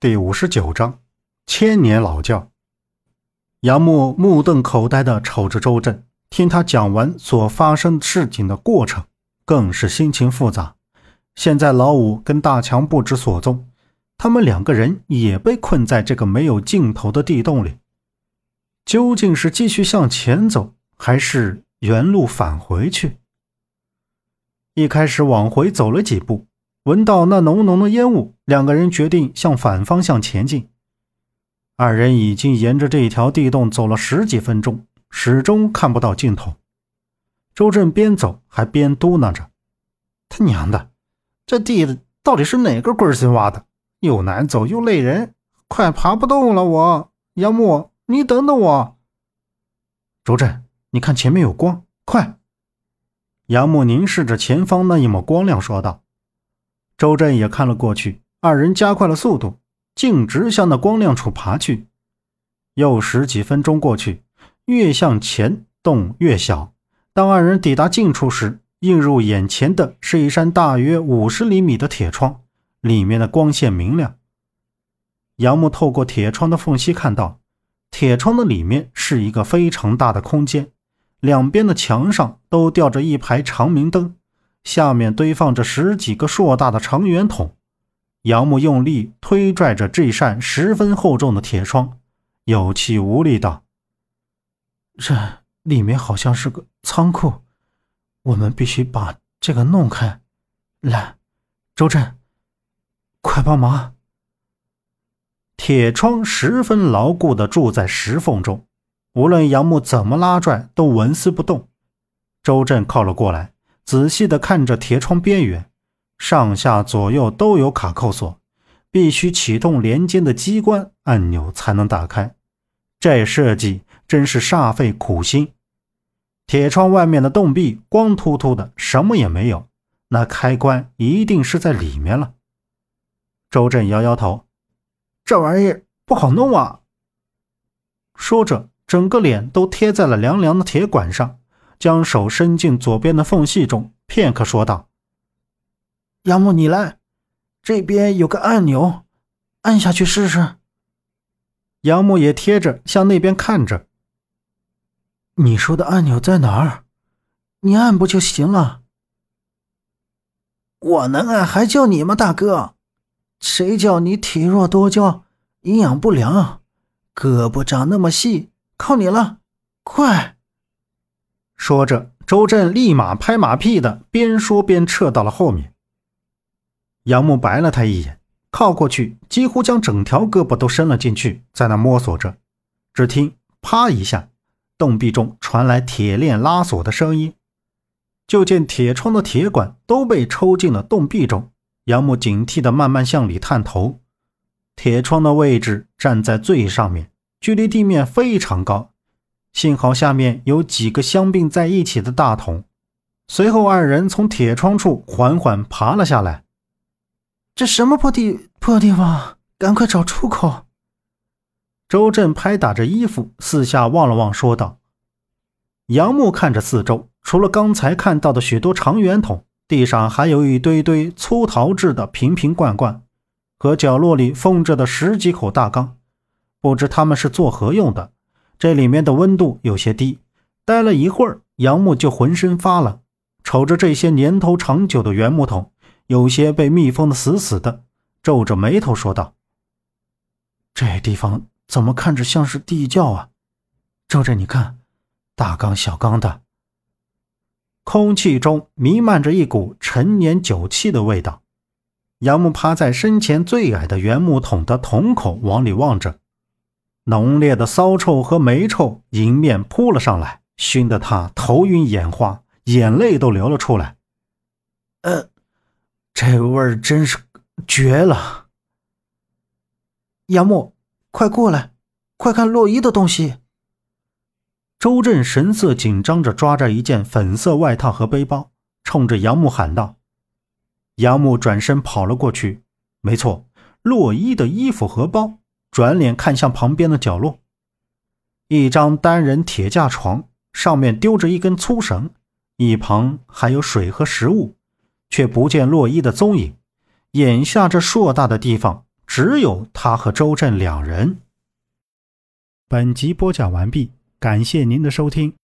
第五十九章，千年老窖。杨木目瞪口呆的瞅着周震，听他讲完所发生事情的过程，更是心情复杂。现在老五跟大强不知所踪，他们两个人也被困在这个没有尽头的地洞里。究竟是继续向前走，还是原路返回去？一开始往回走了几步。闻到那浓浓的烟雾，两个人决定向反方向前进。二人已经沿着这条地洞走了十几分钟，始终看不到尽头。周震边走还边嘟囔着：“他娘的，这地到底是哪个龟孙挖的？又难走又累人，快爬不动了！我杨木，你等等我。”周震，你看前面有光，快！杨木凝视着前方那一抹光亮，说道。周震也看了过去，二人加快了速度，径直向那光亮处爬去。又十几分钟过去，越向前洞越小。当二人抵达近处时，映入眼前的是一扇大约五十厘米的铁窗，里面的光线明亮。杨木透过铁窗的缝隙看到，铁窗的里面是一个非常大的空间，两边的墙上都吊着一排长明灯。下面堆放着十几个硕大的长圆筒，杨木用力推拽着这扇十分厚重的铁窗，有气无力道：“这里面好像是个仓库，我们必须把这个弄开。来，周震，快帮忙！”铁窗十分牢固地住在石缝中，无论杨木怎么拉拽，都纹丝不动。周震靠了过来。仔细地看着铁窗边缘，上下左右都有卡扣锁，必须启动连接的机关按钮才能打开。这设计真是煞费苦心。铁窗外面的洞壁光秃秃的，什么也没有，那开关一定是在里面了。周震摇摇头：“这玩意不好弄啊。”说着，整个脸都贴在了凉凉的铁管上。将手伸进左边的缝隙中，片刻说道：“杨木，你来，这边有个按钮，按下去试试。”杨木也贴着向那边看着。“你说的按钮在哪儿？你按不就行了？”“我能按还叫你吗，大哥？谁叫你体弱多娇，营养不良，胳膊长那么细，靠你了，快！”说着，周震立马拍马屁的边说边撤到了后面。杨木白了他一眼，靠过去，几乎将整条胳膊都伸了进去，在那摸索着。只听“啪”一下，洞壁中传来铁链拉锁的声音。就见铁窗的铁管都被抽进了洞壁中。杨木警惕的慢慢向里探头。铁窗的位置站在最上面，距离地面非常高。幸好下面有几个相并在一起的大桶。随后，二人从铁窗处缓缓爬了下来。这什么破地破地方？赶快找出口！周震拍打着衣服，四下望了望，说道：“杨木看着四周，除了刚才看到的许多长圆筒，地上还有一堆堆粗陶制的瓶瓶罐罐，和角落里封着的十几口大缸，不知他们是做何用的。”这里面的温度有些低，待了一会儿，杨木就浑身发冷。瞅着这些年头长久的原木桶，有些被密封的死死的，皱着眉头说道：“这地方怎么看着像是地窖啊？”周震，你看，大缸小缸的，空气中弥漫着一股陈年酒气的味道。杨木趴在身前最矮的原木桶的桶口，往里望着。浓烈的骚臭和霉臭迎面扑了上来，熏得他头晕眼花，眼泪都流了出来。呃，这味儿真是绝了！杨木，快过来，快看洛伊的东西！周震神色紧张着抓着一件粉色外套和背包，冲着杨木喊道。杨木转身跑了过去，没错，洛伊的衣服和包。转脸看向旁边的角落，一张单人铁架床上面丢着一根粗绳，一旁还有水和食物，却不见洛伊的踪影。眼下这硕大的地方只有他和周震两人。本集播讲完毕，感谢您的收听。